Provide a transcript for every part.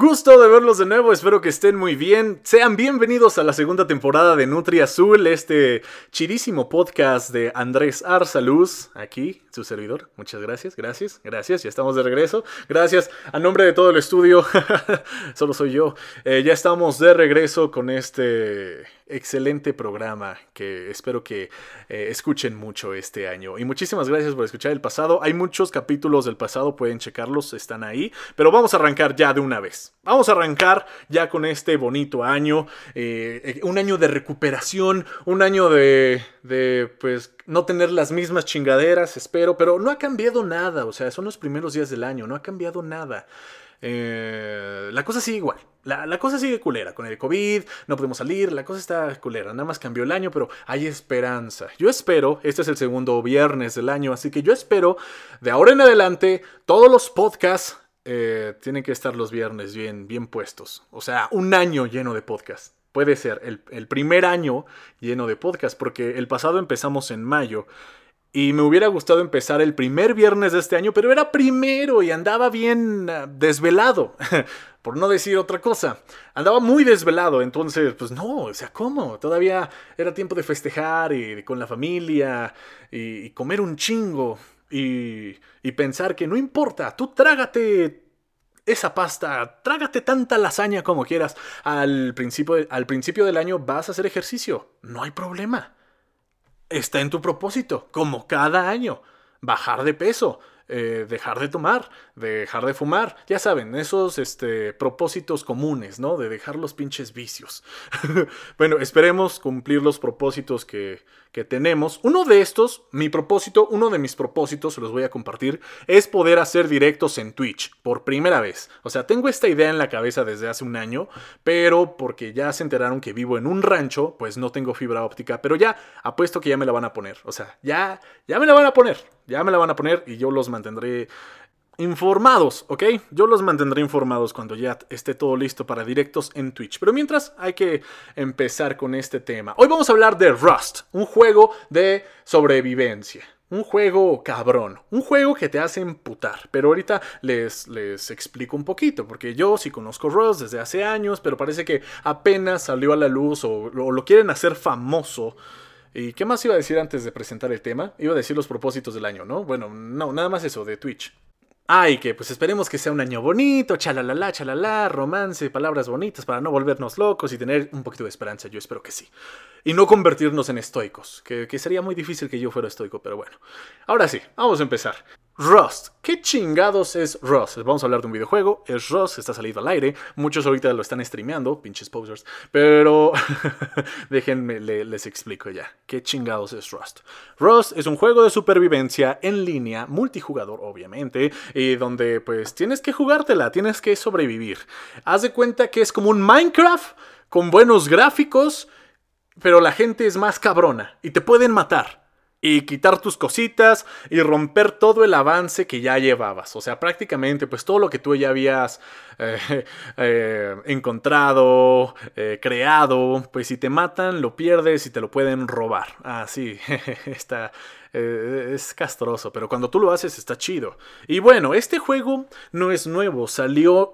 Gusto de verlos de nuevo, espero que estén muy bien. Sean bienvenidos a la segunda temporada de Nutri Azul, este chidísimo podcast de Andrés Arsaluz, aquí, su servidor. Muchas gracias, gracias, gracias, ya estamos de regreso. Gracias a nombre de todo el estudio, solo soy yo. Eh, ya estamos de regreso con este excelente programa que espero que eh, escuchen mucho este año. Y muchísimas gracias por escuchar el pasado. Hay muchos capítulos del pasado, pueden checarlos, están ahí. Pero vamos a arrancar ya de una vez. Vamos a arrancar ya con este bonito año. Eh, eh, un año de recuperación, un año de, de, pues, no tener las mismas chingaderas, espero. Pero no ha cambiado nada. O sea, son los primeros días del año, no ha cambiado nada. Eh, la cosa sigue igual. La, cosa sigue culera. Con el COVID no podemos salir. La cosa está culera. Nada más cambió el año, pero hay esperanza. Yo espero. Este es el segundo viernes del año. Así que yo espero de ahora en adelante todos los podcasts eh, tienen que estar los viernes bien, bien puestos. O sea, un año lleno de podcasts. Puede ser el, el primer año lleno de podcasts. Porque el pasado empezamos en mayo. Y me hubiera gustado empezar el primer viernes de este año, pero era primero y andaba bien ah, desvelado, por no decir otra cosa. Andaba muy desvelado, entonces, pues no, o sea, ¿cómo? Todavía era tiempo de festejar y con la familia y, comer un chingo y, y pensar que no importa, tú trágate esa pasta, trágate tanta lasaña como quieras. Al principio, al principio del año vas a hacer ejercicio, no hay problema está en tu propósito, como cada año. Bajar de peso, eh, dejar de tomar, dejar de fumar. Ya saben, esos este, propósitos comunes, ¿no? De dejar los pinches vicios. bueno, esperemos cumplir los propósitos que, tenemos. Uno de estos, mi propósito, uno de mis propósitos, se los voy a compartir, es poder hacer directos en Twitch por primera vez. O sea, tengo esta idea en la cabeza desde hace un año, pero porque ya se enteraron que vivo en un rancho, pues no tengo fibra óptica, pero ya apuesto que ya me la van a poner. O sea, ya, ya me la van a poner, ya me la van a poner y yo los mantendré informados, ¿ok? Yo los mantendré informados cuando ya esté todo listo para directos en Twitch. Pero mientras hay que empezar con este tema. Hoy vamos a hablar de Rust, un juego de sobrevivencia. Un juego cabrón, un juego que te hace emputar. Pero ahorita les, les explico un poquito, porque yo sí conozco Rust desde hace años, pero parece que apenas salió a la luz o, o lo quieren hacer famoso. ¿Y qué más iba a decir antes de presentar el tema? Iba a decir los propósitos del año, ¿no? Bueno, no, nada más eso, de Twitch. Ay, que pues esperemos que sea un año bonito, chalalala, chalala, romance, palabras bonitas para no volvernos locos y tener un poquito de esperanza, yo espero que sí. Y no convertirnos en estoicos, que, que sería muy difícil que yo fuera estoico, pero bueno. Ahora sí, vamos a empezar. Rust. ¿Qué chingados es Rust? Vamos a hablar de un videojuego. Es Rust, está salido al aire. Muchos ahorita lo están streameando, pinches posers. Pero déjenme, les explico ya. ¿Qué chingados es Rust? Rust es un juego de supervivencia en línea, multijugador obviamente, y donde pues tienes que jugártela, tienes que sobrevivir. Haz de cuenta que es como un Minecraft con buenos gráficos, pero la gente es más cabrona y te pueden matar y quitar tus cositas y romper todo el avance que ya llevabas. O sea, prácticamente, pues todo lo que tú ya habías eh, eh, encontrado, eh, creado, pues si te matan, lo pierdes y te lo pueden robar. Ah, sí, está, es castroso, pero cuando tú lo haces está chido. Y bueno, este juego no es nuevo, salió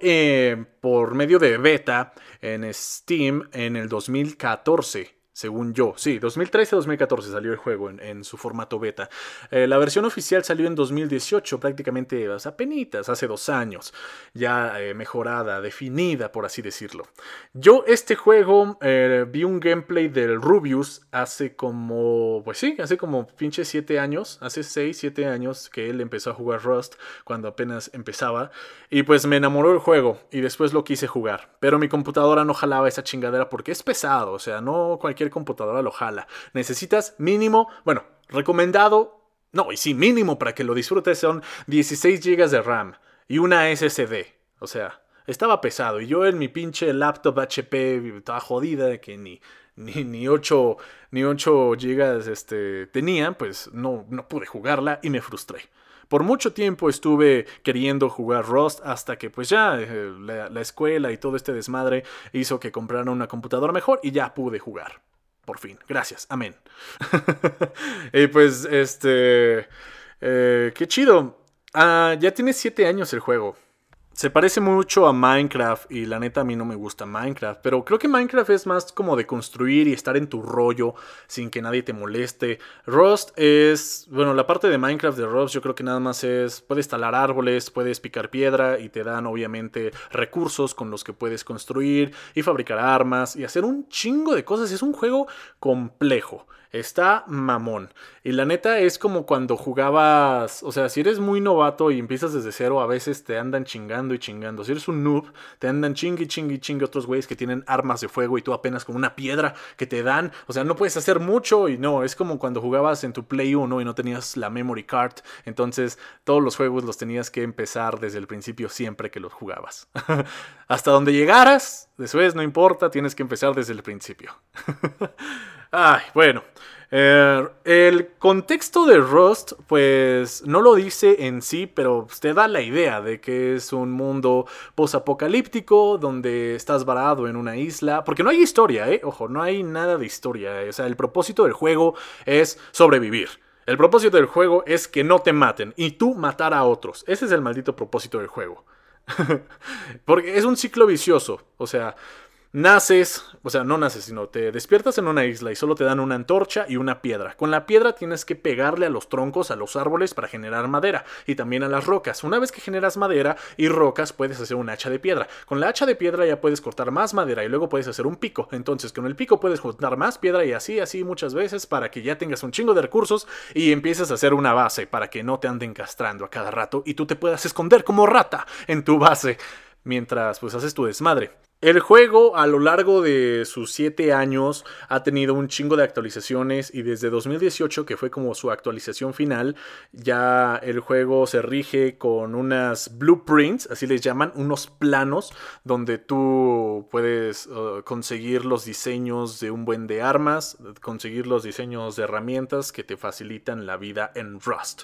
por medio de beta en Steam en el 2014 según yo. Sí, 2013-2014 salió el juego en, su formato beta. Eh, la versión oficial salió en 2018, prácticamente penitas, hace dos años. Ya eh, mejorada, definida, por así decirlo. Yo este juego eh, vi un gameplay del Rubius hace como, pues sí, hace como pinche siete años, hace 6, 7 años que él empezó a jugar Rust cuando apenas empezaba. Y pues me enamoró el juego y después lo quise jugar. Pero mi computadora no jalaba esa chingadera porque es pesado, o sea, no cualquier computadora lo jala. Necesitas mínimo, bueno, recomendado, no, y sí, mínimo para que lo disfrutes son 16 GB de RAM y una SSD. O sea, estaba pesado. Y yo en mi pinche laptop HP estaba jodida de que ni, ni, ni 8, ni 8 GB este, tenía, pues no, no pude jugarla y me frustré. Por mucho tiempo estuve queriendo jugar Rust hasta que pues ya eh, la, escuela y todo este desmadre hizo que comprara una computadora mejor y ya pude jugar. Por fin. Gracias. Amén. y pues, este... Eh, qué chido. Ah, ya tiene siete años el juego. Se parece mucho a Minecraft y la neta a mí no me gusta Minecraft, pero creo que Minecraft es más como de construir y estar en tu rollo sin que nadie te moleste. Rust es, bueno, la parte de Minecraft de Rust yo creo que nada más es, puedes talar árboles, puedes picar piedra y te dan obviamente recursos con los que puedes construir y fabricar armas y hacer un chingo de cosas. Es un juego complejo. Está mamón. Y la neta es como cuando jugabas, o sea, si eres muy novato y empiezas desde cero, a veces te andan chingando y chingando. Si eres un noob, te andan chingui, chingui, chingui otros güeyes que tienen armas de fuego y tú apenas con una piedra que te dan. O sea, no puedes hacer mucho y no, es como cuando jugabas en tu Play 1 y no tenías la memory card. Entonces, todos los juegos los tenías que empezar desde el principio siempre que los jugabas. Hasta donde llegaras, después no importa, tienes que empezar desde el principio. Ay, bueno. Eh, el contexto de Rust, pues no lo dice en sí, pero te da la idea de que es un mundo posapocalíptico donde estás varado en una isla. Porque no hay historia, ¿eh? Ojo, no hay nada de historia. O sea, el propósito del juego es sobrevivir. El propósito del juego es que no te maten y tú matar a otros. Ese es el maldito propósito del juego. Porque es un ciclo vicioso. O sea, Naces, o sea, no naces, sino te despiertas en una isla y solo te dan una antorcha y una piedra. Con la piedra tienes que pegarle a los troncos, a los árboles para generar madera y también a las rocas. Una vez que generas madera y rocas puedes hacer un hacha de piedra. Con la hacha de piedra ya puedes cortar más madera y luego puedes hacer un pico. Entonces con el pico puedes juntar más piedra y así, así muchas veces para que ya tengas un chingo de recursos y empieces a hacer una base para que no te anden castrando a cada rato y tú te puedas esconder como rata en tu base mientras pues haces tu desmadre. El juego a lo largo de sus 7 años ha tenido un chingo de actualizaciones y desde 2018, que fue como su actualización final, ya el juego se rige con unas blueprints, así les llaman, unos planos donde tú puedes uh, conseguir los diseños de un buen de armas, conseguir los diseños de herramientas que te facilitan la vida en Rust.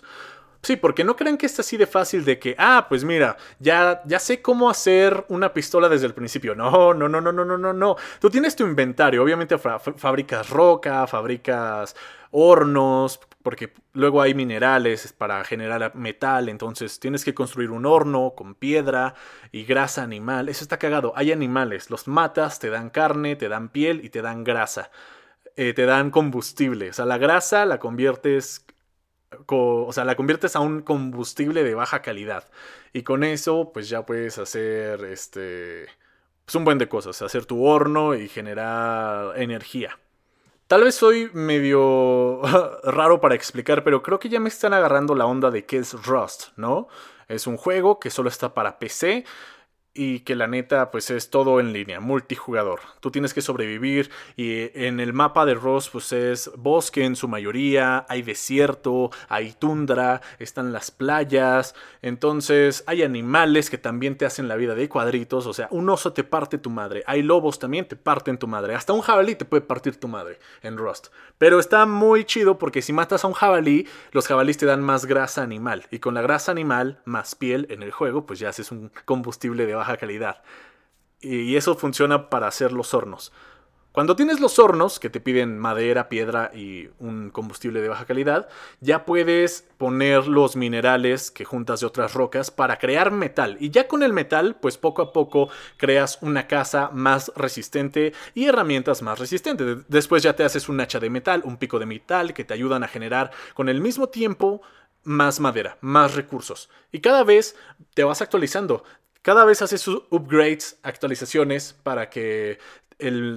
Sí, porque no crean que es así de fácil de que, ah, pues mira, ya, ya sé cómo hacer una pistola desde el principio. No, no, no, no, no, no, no, no. Tú tienes tu inventario, obviamente fabricas roca, fabricas hornos, porque luego hay minerales para generar metal, entonces tienes que construir un horno con piedra y grasa animal. Eso está cagado. Hay animales, los matas, te dan carne, te dan piel y te dan grasa. Eh, te dan combustible. O sea, la grasa la conviertes o sea, la conviertes a un combustible de baja calidad. Y con eso, pues ya puedes hacer este. Pues un buen de cosas. Hacer tu horno y generar energía. Tal vez soy medio raro para explicar, pero creo que ya me están agarrando la onda de qué es Rust, ¿no? Es un juego que solo está para PC y que la neta pues es todo en línea, multijugador. Tú tienes que sobrevivir y en el mapa de Ross pues es bosque en su mayoría, hay desierto, hay tundra, están las playas, entonces hay animales que también te hacen la vida de cuadritos, o sea, un oso te parte tu madre, hay lobos también te parten tu madre, hasta un jabalí te puede partir tu madre en Rust. Pero está muy chido porque si matas a un jabalí, los jabalíes te dan más grasa animal y con la grasa animal más piel en el juego pues ya haces un combustible de baja calidad. Y eso funciona para hacer los hornos. Cuando tienes los hornos que te piden madera, piedra y un combustible de baja calidad, ya puedes poner los minerales que juntas de otras rocas para crear metal. Y ya con el metal, pues poco a poco creas una casa más resistente y herramientas más resistentes. Después ya te haces un hacha de metal, un pico de metal que te ayudan a generar con el mismo tiempo más madera, más recursos. Y cada vez te vas actualizando. Cada vez haces sus upgrades, actualizaciones para que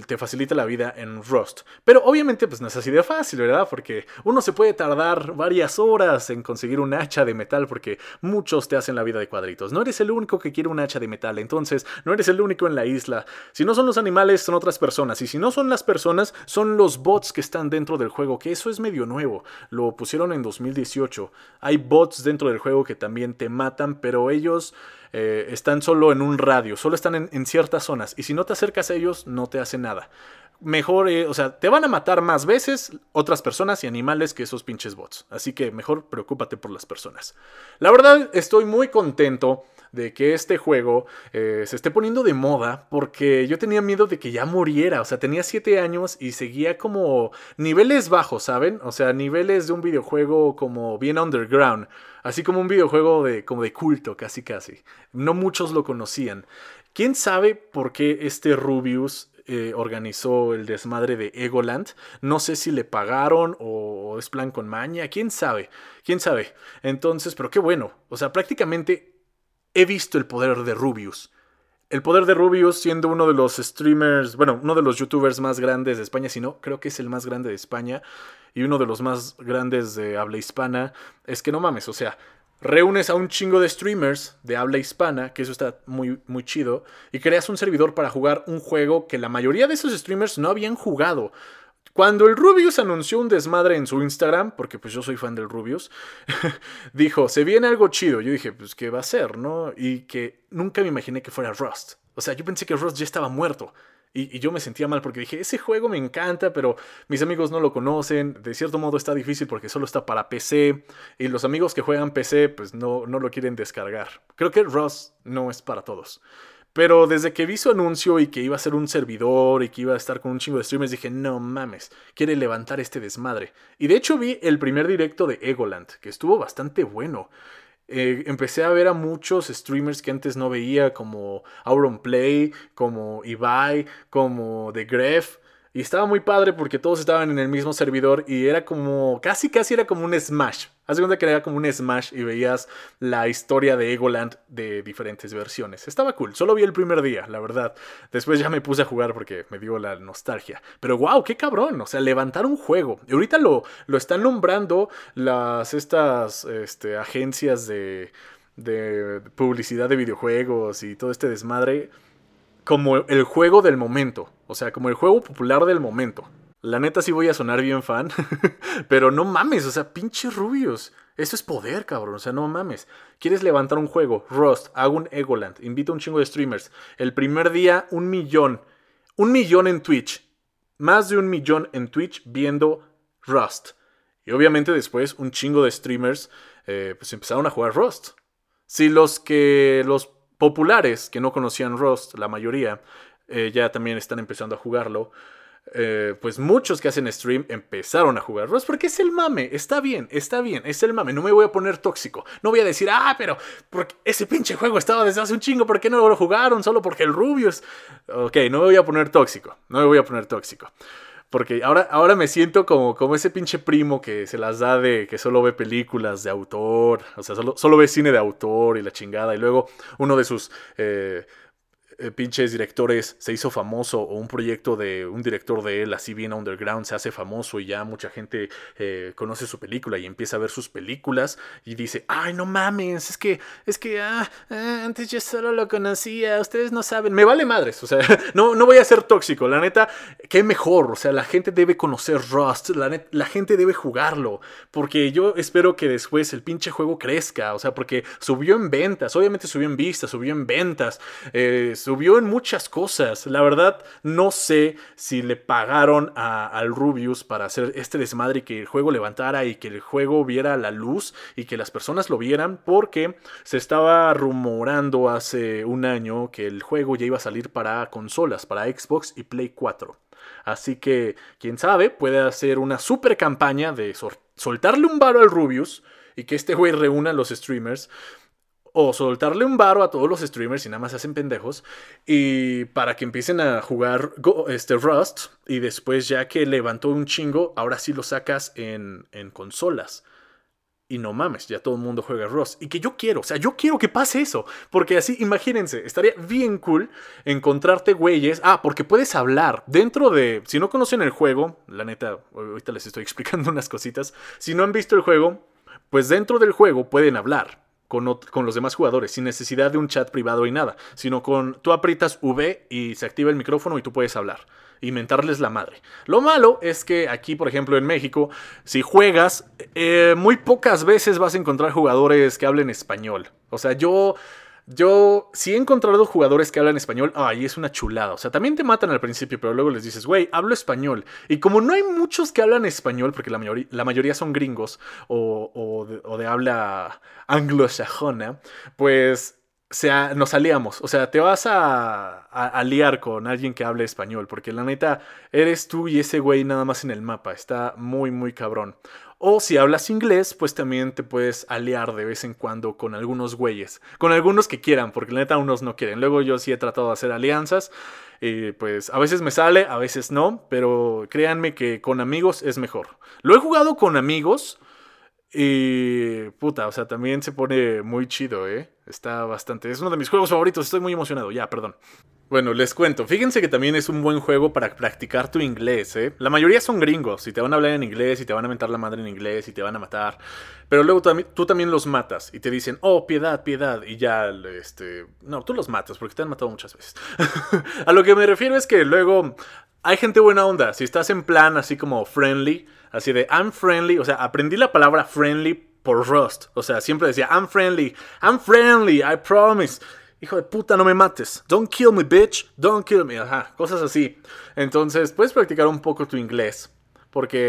te facilita la vida en Rust. Pero obviamente pues no es así de fácil, ¿verdad? Porque uno se puede tardar varias horas en conseguir un hacha de metal porque muchos te hacen la vida de cuadritos. No eres el único que quiere un hacha de metal, entonces no eres el único en la isla. Si no son los animales, son otras personas. Y si no son las personas, son los bots que están dentro del juego, que eso es medio nuevo. Lo pusieron en 2018. Hay bots dentro del juego que también te matan, pero ellos... Eh, están solo en un radio, solo están en, en, ciertas zonas y si no te acercas a ellos no te hacen nada. Mejor, eh, o sea, te van a matar más veces otras personas y animales que esos pinches bots. Así que mejor preocúpate por las personas. La verdad, estoy muy contento de que este juego eh, se esté poniendo de moda porque yo tenía miedo de que ya muriera, o sea, tenía 7 años y seguía como niveles bajos, ¿saben? O sea, niveles de un videojuego como bien underground, así como un videojuego de como de culto, casi casi. No muchos lo conocían. ¿Quién sabe por qué este Rubius eh, organizó el desmadre de Egoland. No sé si le pagaron o es plan con maña. ¿Quién sabe? ¿Quién sabe? Entonces, pero qué bueno. O sea, prácticamente he visto el poder de Rubius. El poder de Rubius siendo uno de los streamers, bueno, uno de los youtubers más grandes de España, si no, creo que es el más grande de España y uno de los más grandes de habla hispana, es que no mames, o sea, reúnes a un chingo de streamers de habla hispana, que eso está muy, muy chido, y creas un servidor para jugar un juego que la mayoría de esos streamers no habían jugado. Cuando el Rubius anunció un desmadre en su Instagram, porque pues yo soy fan del Rubius, dijo, se viene algo chido. Yo dije, pues ¿qué va a ser, no? Y que nunca me imaginé que fuera Rust. O sea, yo pensé que Rust ya estaba muerto. Y, yo me sentía mal porque dije, ese juego me encanta, pero mis amigos no lo conocen. De cierto modo está difícil porque solo está para PC. Y los amigos que juegan PC, pues no, no lo quieren descargar. Creo que Rust no es para todos. Pero desde que vi su anuncio y que iba a ser un servidor y que iba a estar con un chingo de streamers, dije, no mames, quiere levantar este desmadre. Y de hecho vi el primer directo de Egoland, que estuvo bastante bueno. Eh, empecé a ver a muchos streamers que antes no veía, como Auron Play, como Ibai, como The Gref. Y estaba muy padre porque todos estaban en el mismo servidor y era como, casi casi era como un Smash. Haz cuenta que era como un Smash y veías la historia de Egoland de diferentes versiones. Estaba cool, solo vi el primer día, la verdad. Después ya me puse a jugar porque me dio la nostalgia. Pero wow, qué cabrón, o sea, levantar un juego. Y ahorita lo, lo están nombrando las, estas este, agencias de, de publicidad de videojuegos y todo este desmadre como el juego del momento. O sea, como el juego popular del momento. La neta sí voy a sonar bien fan, pero no mames, o sea, pinches rubios. Eso es poder, cabrón, o sea, no mames. ¿Quieres levantar un juego? Rust, hago un Egoland, invito a un chingo de streamers. El primer día, un millón. Un millón en Twitch. Más de un millón en Twitch viendo Rust. Y obviamente después un chingo de streamers eh, pues empezaron a jugar Rust. Si los que los populares que no conocían Rust, la mayoría, eh, ya también están empezando a jugarlo. Eh, pues muchos que hacen stream empezaron a jugar Rust porque es el mame, está bien, está bien, es el mame, no me voy a poner tóxico, no voy a decir, ah, pero porque ese pinche juego estaba desde hace un chingo, ¿por qué no lo jugaron? Solo porque el Rubius. Ok, no me voy a poner tóxico, no me voy a poner tóxico. Porque ahora, ahora me siento como, como ese pinche primo que se las da de que solo ve películas de autor, o sea, solo, solo ve cine de autor y la chingada, y luego uno de sus... Eh, eh, pinches directores se hizo famoso o un proyecto de un director de él así bien underground se hace famoso y ya mucha gente eh, conoce su película y empieza a ver sus películas y dice, ay no mames, es que, es que ah, ah, antes yo solo lo conocía, ustedes no saben, me vale madres, o sea, no, no voy a ser tóxico, la neta, qué mejor, o sea, la gente debe conocer Rust, la, la gente debe jugarlo, porque yo espero que después el pinche juego crezca, o sea, porque subió en ventas, obviamente subió en vistas, subió en ventas, eh, subió en muchas cosas. La verdad, no sé si le pagaron a, al Rubius para hacer este desmadre y que el juego levantara y que el juego viera la luz y que las personas lo vieran, porque se estaba rumorando hace un año que el juego ya iba a salir para consolas, para Xbox y Play 4. Así que, quién sabe, puede hacer una super campaña de soltarle un varo al Rubius y que este güey reúna a los streamers o soltarle un varo a todos los streamers y nada más se hacen pendejos y para que empiecen a jugar este Rust y después ya que levantó un chingo, ahora sí lo sacas en, en consolas. Y no mames, ya todo el mundo juega Rust. Y que yo quiero, o sea, yo quiero que pase eso. Porque así, imagínense, estaría bien cool encontrarte güeyes. Ah, porque puedes hablar dentro de. Si no conocen el juego, la neta, ahorita les estoy explicando unas cositas. Si no han visto el juego, pues dentro del juego pueden hablar con, los demás jugadores, sin necesidad de un chat privado y nada, sino con tú aprietas V y se activa el micrófono y tú puedes hablar y mentarles la madre. Lo malo es que aquí, por ejemplo, en México, si juegas, eh, muy pocas veces vas a encontrar jugadores que hablen español. O sea, yo Yo sí he encontrado jugadores que hablan español, ay, es una chulada. O sea, también te matan al principio, pero luego les dices, güey, hablo español. Y como no hay muchos que hablan español, porque la mayoría, son gringos o, de, habla anglosajona, pues sea, nos aliamos. O sea, te vas a, a, aliar con alguien que hable español, porque la neta, eres tú y ese güey nada más en el mapa. Está muy, muy cabrón. O si hablas inglés, pues también te puedes aliar de vez en cuando con algunos güeyes. Con algunos que quieran, porque la neta unos no quieren. Luego yo sí he tratado de hacer alianzas. Y pues a veces me sale, a veces no. Pero créanme que con amigos es mejor. Lo he jugado con amigos. Y puta, o sea, también se pone muy chido, ¿eh? Está bastante. Es uno de mis juegos favoritos. Estoy muy emocionado. Ya, perdón. Bueno, les cuento. Fíjense que también es un buen juego para practicar tu inglés, ¿eh? La mayoría son gringos y te van a hablar en inglés y te van a mentar la madre en inglés y te van a matar. Pero luego tú, también los matas y te dicen, oh, piedad, piedad. Y ya, este... No, tú los matas porque te han matado muchas veces. a lo que me refiero es que luego hay gente buena onda. Si estás en plan así como friendly, así de I'm friendly, o sea, aprendí la palabra friendly por Rust. O sea, siempre decía I'm friendly, I'm friendly, I promise hijo de puta, no me mates. Don't kill me, bitch. Don't kill me. Ajá, cosas así. Entonces, puedes practicar un poco tu inglés. Porque,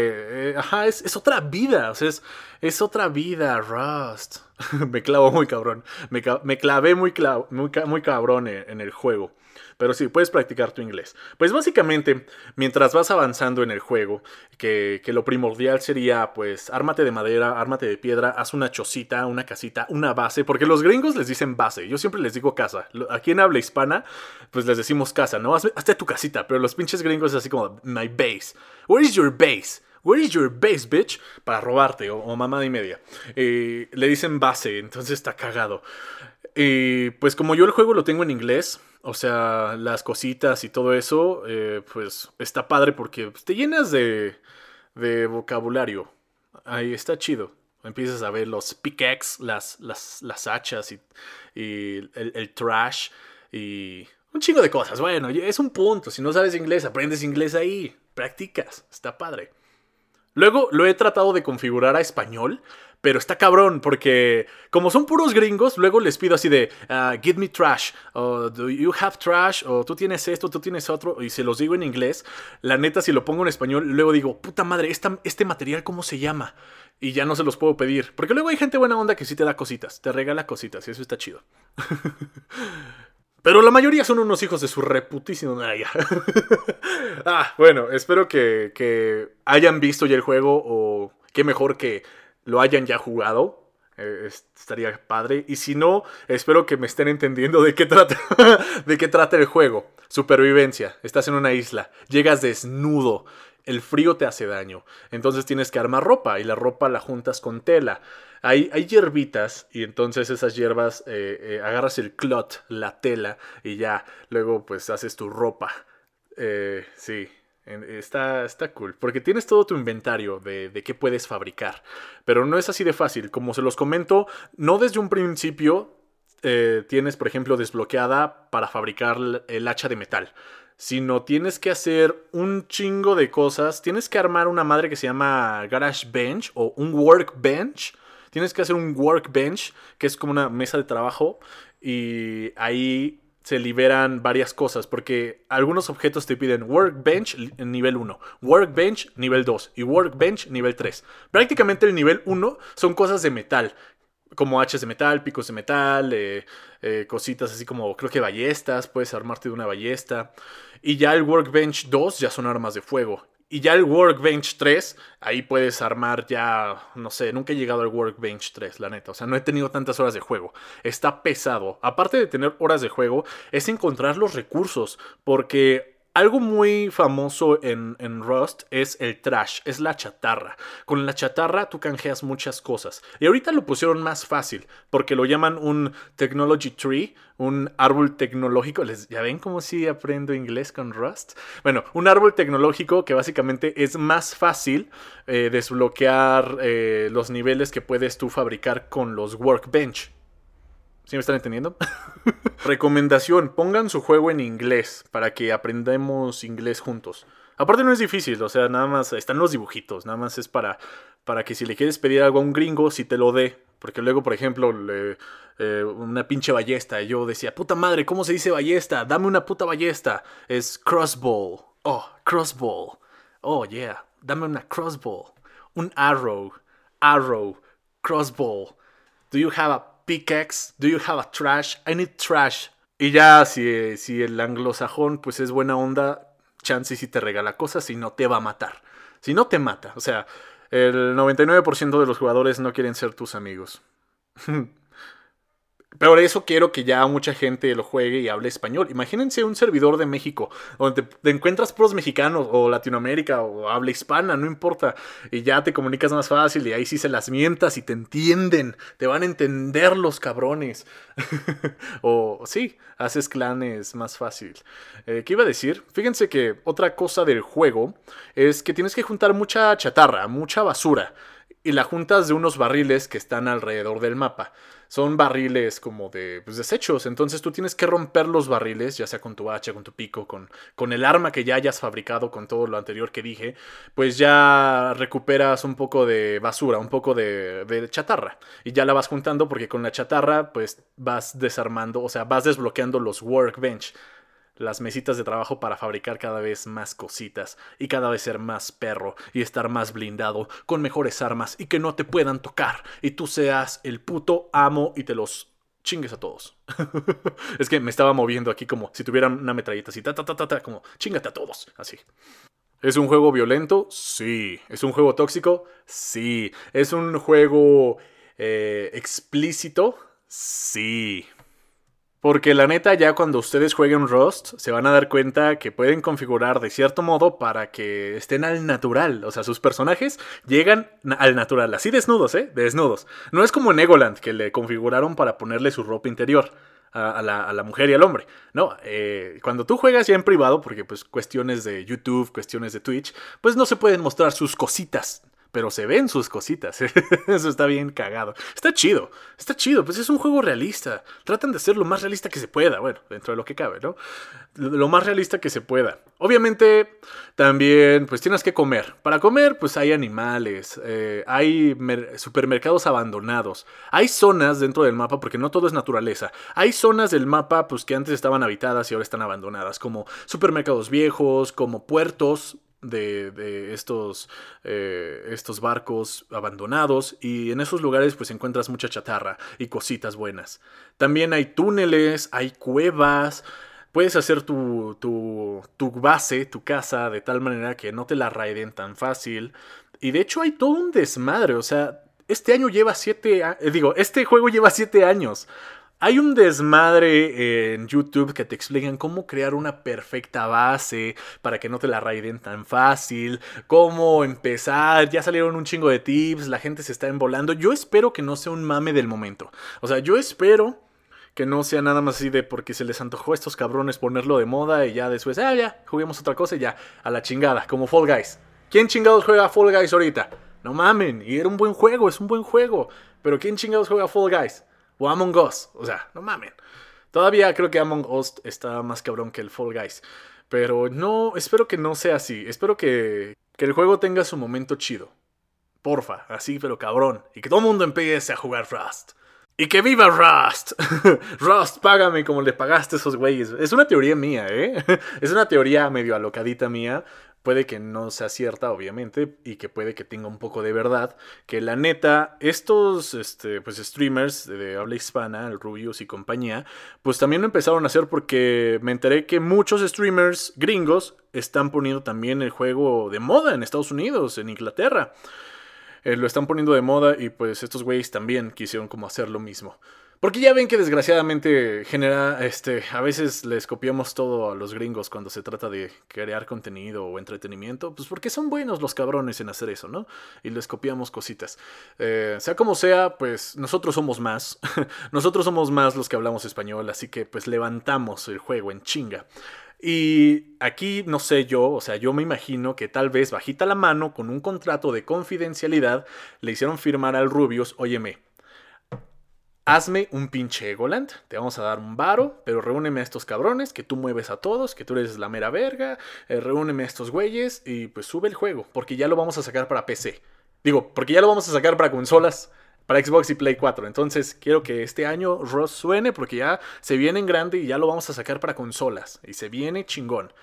eh, ajá, es, otra vida. O sea, es, es otra vida, Rust. me clavo muy cabrón. Me, clavé muy, muy, cabrón en el juego. Pero sí, puedes practicar tu inglés. Pues básicamente, mientras vas avanzando en el juego, que, lo primordial sería, pues, ármate de madera, ármate de piedra, haz una chocita, una casita, una base, porque los gringos les dicen base, yo siempre les digo casa. Aquí en habla hispana, pues les decimos casa, ¿no? Hazte tu casita, pero los pinches gringos es así como, my base. Where is your base? Where is your base, bitch? Para robarte o, o mamada y media. Eh, le dicen base, entonces está cagado. Y pues como yo el juego lo tengo en inglés, o sea, las cositas y todo eso, eh, pues está padre porque te llenas de, de vocabulario. Ahí está chido. Empiezas a ver los pickaxe, las, las, las hachas y, y el, el, trash y un chingo de cosas. Bueno, es un punto. Si no sabes inglés, aprendes inglés ahí. Practicas. Está padre. Luego lo he tratado de configurar a español pero está cabrón, porque como son puros gringos, luego les pido así de, uh, give me trash, o do you have trash, o tú tienes esto, tú tienes otro, y se los digo en inglés. La neta, si lo pongo en español, luego digo, puta madre, este material, ¿cómo se llama? Y ya no se los puedo pedir. Porque luego hay gente buena onda que sí te da cositas, te regala cositas, y eso está chido. Pero la mayoría son unos hijos de su reputísimo. ah, bueno, espero que, hayan visto ya el juego o qué mejor que lo hayan ya jugado. Eh, estaría padre. Y si no, espero que me estén entendiendo de qué trata. de qué trata el juego. Supervivencia. Estás en una isla. Llegas desnudo. El frío te hace daño. Entonces tienes que armar ropa. Y la ropa la juntas con tela. Hay, hay hierbitas. Y entonces esas hierbas eh, eh, agarras el clot, la tela. Y ya. Luego pues haces tu ropa. sí. Está, está cool, porque tienes todo tu inventario de, de qué puedes fabricar, pero no es así de fácil. Como se los comento, no desde un principio eh, tienes, por ejemplo, desbloqueada para fabricar el hacha de metal, sino tienes que hacer un chingo de cosas. Tienes que armar una madre que se llama Garage Bench o un Workbench. Tienes que hacer un Workbench, que es como una mesa de trabajo, y ahí se liberan varias cosas, porque algunos objetos te piden Workbench nivel 1, Workbench nivel 2 y Workbench nivel 3. Prácticamente el nivel 1 son cosas de metal, como hachas de metal, picos de metal, eh, eh, cositas así como creo que ballestas, puedes armarte de una ballesta. Y ya el Workbench 2 ya son armas de fuego. Y ya el Workbench 3, ahí puedes armar ya, no sé, nunca he llegado al Workbench 3, la neta. O sea, no he tenido tantas horas de juego. Está pesado. Aparte de tener horas de juego, es encontrar los recursos. Porque algo muy famoso en, Rust es el trash, es la chatarra. Con la chatarra tú canjeas muchas cosas. Y ahorita lo pusieron más fácil, porque lo llaman un technology tree, un árbol tecnológico. ¿Les, ¿Ya ven cómo sí aprendo inglés con Rust? Bueno, un árbol tecnológico que básicamente es más fácil eh, desbloquear eh, los niveles que puedes tú fabricar con los workbench. ¿Sí me están entendiendo? Recomendación, pongan su juego en inglés para que aprendamos inglés juntos. Aparte no es difícil, o sea, nada más están los dibujitos, nada más es para, para que si le quieres pedir algo a un gringo, si te lo dé, Porque luego, por ejemplo, eh, una pinche ballesta. Yo decía, puta madre, ¿cómo se dice ballesta? Dame una puta ballesta. Es crossbow. Oh, crossbow. Oh, yeah. Dame una crossbow. Un arrow. Arrow. Crossbow. Do you have a pickaxe? Do you have a trash? I need trash. Y ya, si, si el anglosajón pues es buena onda, chance si te regala cosas y no te va a matar. Si no te mata. O sea, el 99% de los jugadores no quieren ser tus amigos. Por eso quiero que ya mucha gente lo juegue y hable español. Imagínense un servidor de México, donde te, encuentras pros mexicanos o Latinoamérica o habla hispana, no importa. Y ya te comunicas más fácil y ahí sí se las mientas y te entienden. Te van a entender los cabrones. o sí, haces clanes más fácil. Eh, ¿Qué iba a decir? Fíjense que otra cosa del juego es que tienes que juntar mucha chatarra, mucha basura. Y la juntas de unos barriles que están alrededor del mapa son barriles como de pues, desechos. Entonces tú tienes que romper los barriles, ya sea con tu hacha, con tu pico, con, con el arma que ya hayas fabricado, con todo lo anterior que dije, pues ya recuperas un poco de basura, un poco de, de chatarra. Y ya la vas juntando porque con la chatarra pues vas desarmando, o sea, vas desbloqueando los workbench las mesitas de trabajo para fabricar cada vez más cositas y cada vez ser más perro y estar más blindado con mejores armas y que no te puedan tocar y tú seas el puto amo y te los chingues a todos. es que me estaba moviendo aquí como si tuvieran una metralleta así, ta, ta, ta, ta, como chingate a todos, así. ¿Es un juego violento? Sí. ¿Es un juego tóxico? Sí. ¿Es un juego eh, explícito? Sí. Porque la neta, ya cuando ustedes jueguen Rust, se van a dar cuenta que pueden configurar de cierto modo para que estén al natural. O sea, sus personajes llegan al natural, así desnudos, ¿eh? Desnudos. No es como en Egoland, que le configuraron para ponerle su ropa interior. A, la, mujer y al hombre. No, eh, cuando tú juegas ya en privado, porque pues cuestiones de YouTube, cuestiones de Twitch, pues no se pueden mostrar sus cositas pero se ven sus cositas. Eso está bien cagado. Está chido, está chido, pues es un juego realista. Tratan de ser lo más realista que se pueda, bueno, dentro de lo que cabe, ¿no? Lo más realista que se pueda. Obviamente, también, pues tienes que comer. Para comer, pues hay animales, eh, hay supermercados abandonados, hay zonas dentro del mapa, porque no todo es naturaleza. Hay zonas del mapa, pues que antes estaban habitadas y ahora están abandonadas, como supermercados viejos, como puertos de, estos, eh, estos barcos abandonados y en esos lugares pues encuentras mucha chatarra y cositas buenas. También hay túneles, hay cuevas, puedes hacer tu, tu, tu base, tu casa de tal manera que no te la raiden tan fácil. Y de hecho hay todo un desmadre, o sea, este año lleva siete, digo, este juego lleva siete años. Hay un desmadre en YouTube que te explican cómo crear una perfecta base para que no te la raiden tan fácil, cómo empezar, ya salieron un chingo de tips, la gente se está envolando. Yo espero que no sea un mame del momento. O sea, yo espero que no sea nada más así de porque se les antojó a estos cabrones ponerlo de moda y ya después, ah, ya, juguemos otra cosa y ya, a la chingada, como Fall Guys. ¿Quién chingados juega Fall Guys ahorita? No mamen, y era un buen juego, es un buen juego. Pero ¿quién chingados juega Fall Guys? O Among Us. O sea, no mamen. Todavía creo que Among Us está más cabrón que el Fall Guys. Pero no, espero que no sea así. Espero que, que el juego tenga su momento chido. Porfa, así pero cabrón. Y que todo el mundo empiece a jugar Rust. Y que viva Rust. Rust, págame como le pagaste a esos güeyes. Es una teoría mía, ¿eh? Es una teoría medio alocadita mía puede que no sea cierta, obviamente, y que puede que tenga un poco de verdad, que la neta, estos este, pues, streamers de habla hispana, el Rubius y compañía, pues también lo empezaron a hacer porque me enteré que muchos streamers gringos están poniendo también el juego de moda en Estados Unidos, en Inglaterra. Eh, lo están poniendo de moda y pues estos güeyes también quisieron como hacer lo mismo. Porque ya ven que desgraciadamente genera, este, a veces les copiamos todo a los gringos cuando se trata de crear contenido o entretenimiento, pues porque son buenos los cabrones en hacer eso, ¿no? Y les copiamos cositas. Eh, sea como sea, pues nosotros somos más, nosotros somos más los que hablamos español, así que pues levantamos el juego en chinga. Y aquí no sé yo, o sea, yo me imagino que tal vez bajita la mano con un contrato de confidencialidad le hicieron firmar al Rubius, óyeme, hazme un pinche Egoland, te vamos a dar un varo, pero reúneme a estos cabrones, que tú mueves a todos, que tú eres la mera verga, eh, reúneme a estos güeyes y pues sube el juego, porque ya lo vamos a sacar para PC. Digo, porque ya lo vamos a sacar para consolas para Xbox y Play 4. Entonces quiero que este año Rust suene porque ya se viene en grande y ya lo vamos a sacar para consolas. Y se viene chingón.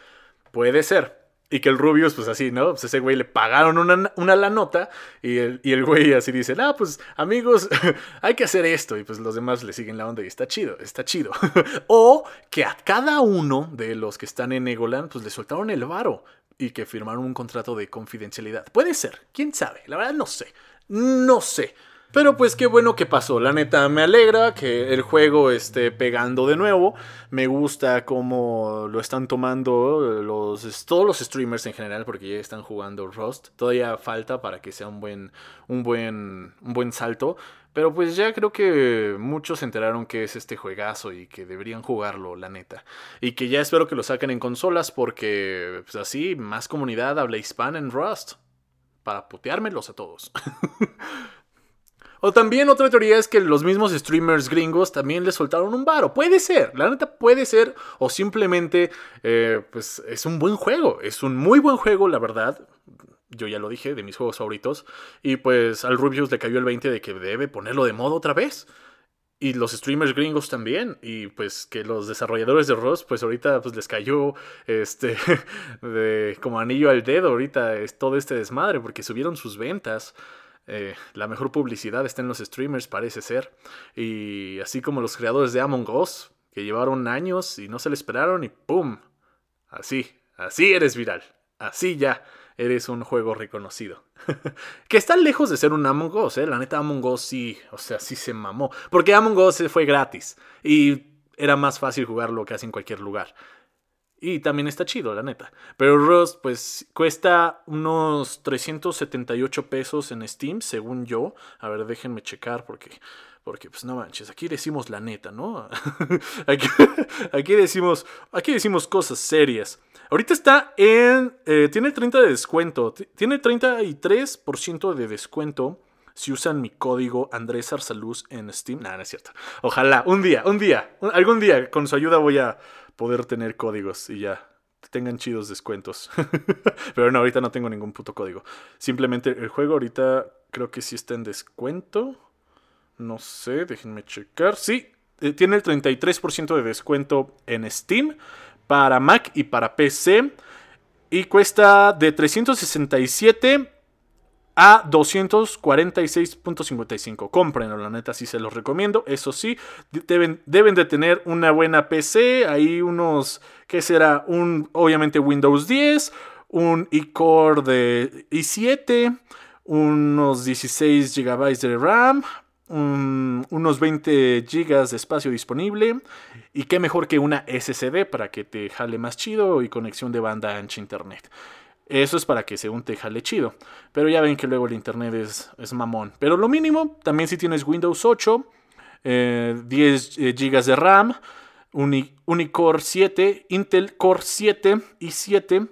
Puede ser. Y que el Rubius, pues así, ¿no? Pues ese güey le pagaron una, una la nota y el, y el güey así dice, ah, pues amigos, hay que hacer esto. Y pues los demás le siguen la onda y está chido, está chido. o que a cada uno de los que están en Egoland, pues le soltaron el varo y que firmaron un contrato de confidencialidad. Puede ser, quién sabe, la verdad no sé, no sé. Pero pues qué bueno que pasó. La neta me alegra que el juego esté pegando de nuevo. Me gusta cómo lo están tomando los, todos los streamers en general porque ya están jugando Rust. Todavía falta para que sea un buen, un buen, un buen salto. Pero pues ya creo que muchos se enteraron que es este juegazo y que deberían jugarlo, la neta. Y que ya espero que lo saquen en consolas porque pues así más comunidad habla hispana en Rust. Para puteármelos a todos. O también otra teoría es que los mismos streamers gringos también le soltaron un varo. Puede ser, la neta puede ser. O simplemente, eh, pues es un buen juego. Es un muy buen juego, la verdad. Yo ya lo dije, de mis juegos favoritos. Y pues al Rubius le cayó el 20 de que debe ponerlo de modo otra vez. Y los streamers gringos también. Y pues que los desarrolladores de Rust, pues ahorita pues les cayó este de como anillo al dedo. Ahorita es todo este desmadre porque subieron sus ventas. Eh, la mejor publicidad está en los streamers, parece ser. Y así como los creadores de Among Us, que llevaron años y no se le esperaron y ¡pum! Así, así eres viral. Así ya eres un juego reconocido. que está lejos de ser un Among Us, ¿eh? La neta Among Us sí, o sea, sí se mamó. Porque Among Us fue gratis y era más fácil jugarlo casi en cualquier lugar. Y también está chido, la neta. Pero Rust, pues, cuesta unos 378 pesos en Steam, según yo. A ver, déjenme checar porque... Porque, pues, no manches, aquí decimos la neta, ¿no? aquí, decimos, aquí decimos cosas serias. Ahorita está en... Eh, tiene 30 de descuento. Tiene 33% de descuento si usan mi código Andrés Arsaluz en Steam. Nada, no es cierto. Ojalá, un día, un día, algún día, con su ayuda voy a poder tener códigos y ya. Tengan chidos descuentos. Pero no, ahorita no tengo ningún puto código. Simplemente el juego ahorita creo que sí está en descuento. No sé, déjenme checar. Sí, eh, tiene el 33% de descuento en Steam para Mac y para PC. Y cuesta de 367 a 246.55. Cómprenlo, la neta sí se los recomiendo. Eso sí, deben, deben de tener una buena PC. Hay unos, ¿qué será? Un, obviamente Windows 10, un iCore de i7, unos 16 GB de RAM, unos 20 GB de espacio disponible. Y qué mejor que una SSD para que te jale más chido y conexión de banda ancha internet. Eso es para que según te jale chido. Pero ya ven que luego el internet es, es mamón. Pero lo mínimo, también si tienes Windows 8, 10 eh, GB de RAM, Unicore 7, Intel Core 7 y 7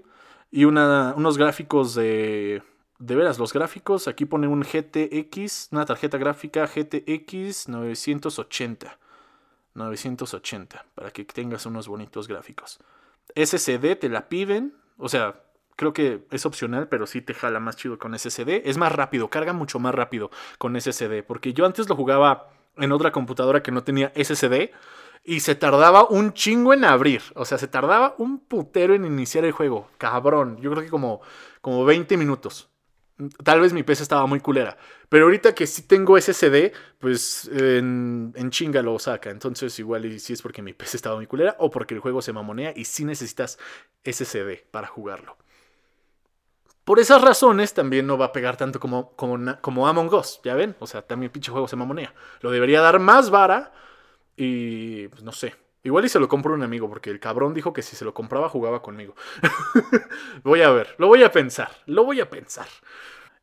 y unos gráficos de... De veras, los gráficos, aquí pone un GTX, una tarjeta gráfica GTX 980. 980, para que tengas unos bonitos gráficos. SSD te la piden, o sea, Creo que es opcional, pero sí te jala más chido con SSD. Es más rápido, carga mucho más rápido con SSD. Porque yo antes lo jugaba en otra computadora que no tenía SSD y se tardaba un chingo en abrir. O sea, se tardaba un putero en iniciar el juego. Cabrón. Yo creo que como, como 20 minutos. Tal vez mi PC estaba muy culera. Pero ahorita que sí tengo SSD, pues en, chinga lo saca. Entonces, igual y si es porque mi PC estaba muy culera o porque el juego se mamonea y sí necesitas SSD para jugarlo. Por esas razones también no va a pegar tanto como, como, como Among Us, ¿ya ven? O sea, también pinche juego se mamonea. Lo debería dar más vara y pues no sé. Igual y se lo compro a un amigo porque el cabrón dijo que si se lo compraba jugaba conmigo. voy a ver, lo voy a pensar, lo voy a pensar.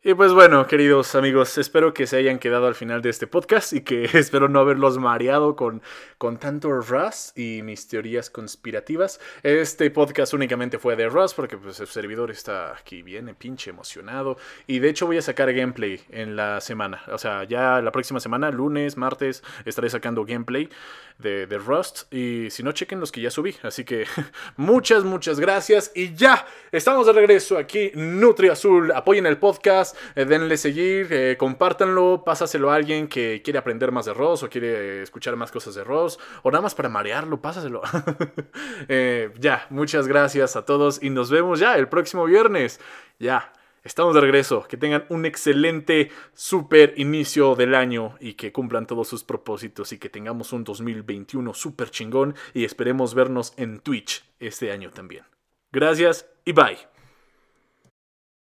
Y pues bueno, queridos amigos, espero que se hayan quedado al final de este podcast y que espero no haberlos mareado con, con tanto Rust y mis teorías conspirativas. Este podcast únicamente fue de Rust porque pues, el servidor está aquí bien, pinche emocionado. Y de hecho voy a sacar gameplay en la semana. O sea, ya la próxima semana, lunes, martes, estaré sacando gameplay de, de Rust. Y si no, chequen los que ya subí. Así que muchas, muchas gracias. Y ya, estamos de regreso aquí, Nutri Azul. Apoyen el podcast eh, denle seguir, eh, compártanlo, pásaselo a alguien que quiere aprender más de Ross o quiere escuchar más cosas de Ross o nada más para marearlo, pásaselo. ya, muchas gracias a todos y nos vemos ya el próximo viernes. Ya, Estamos de regreso. Que tengan un excelente, super inicio del año y que cumplan todos sus propósitos y que tengamos un 2021 super chingón y esperemos vernos en Twitch este año también. Gracias y bye.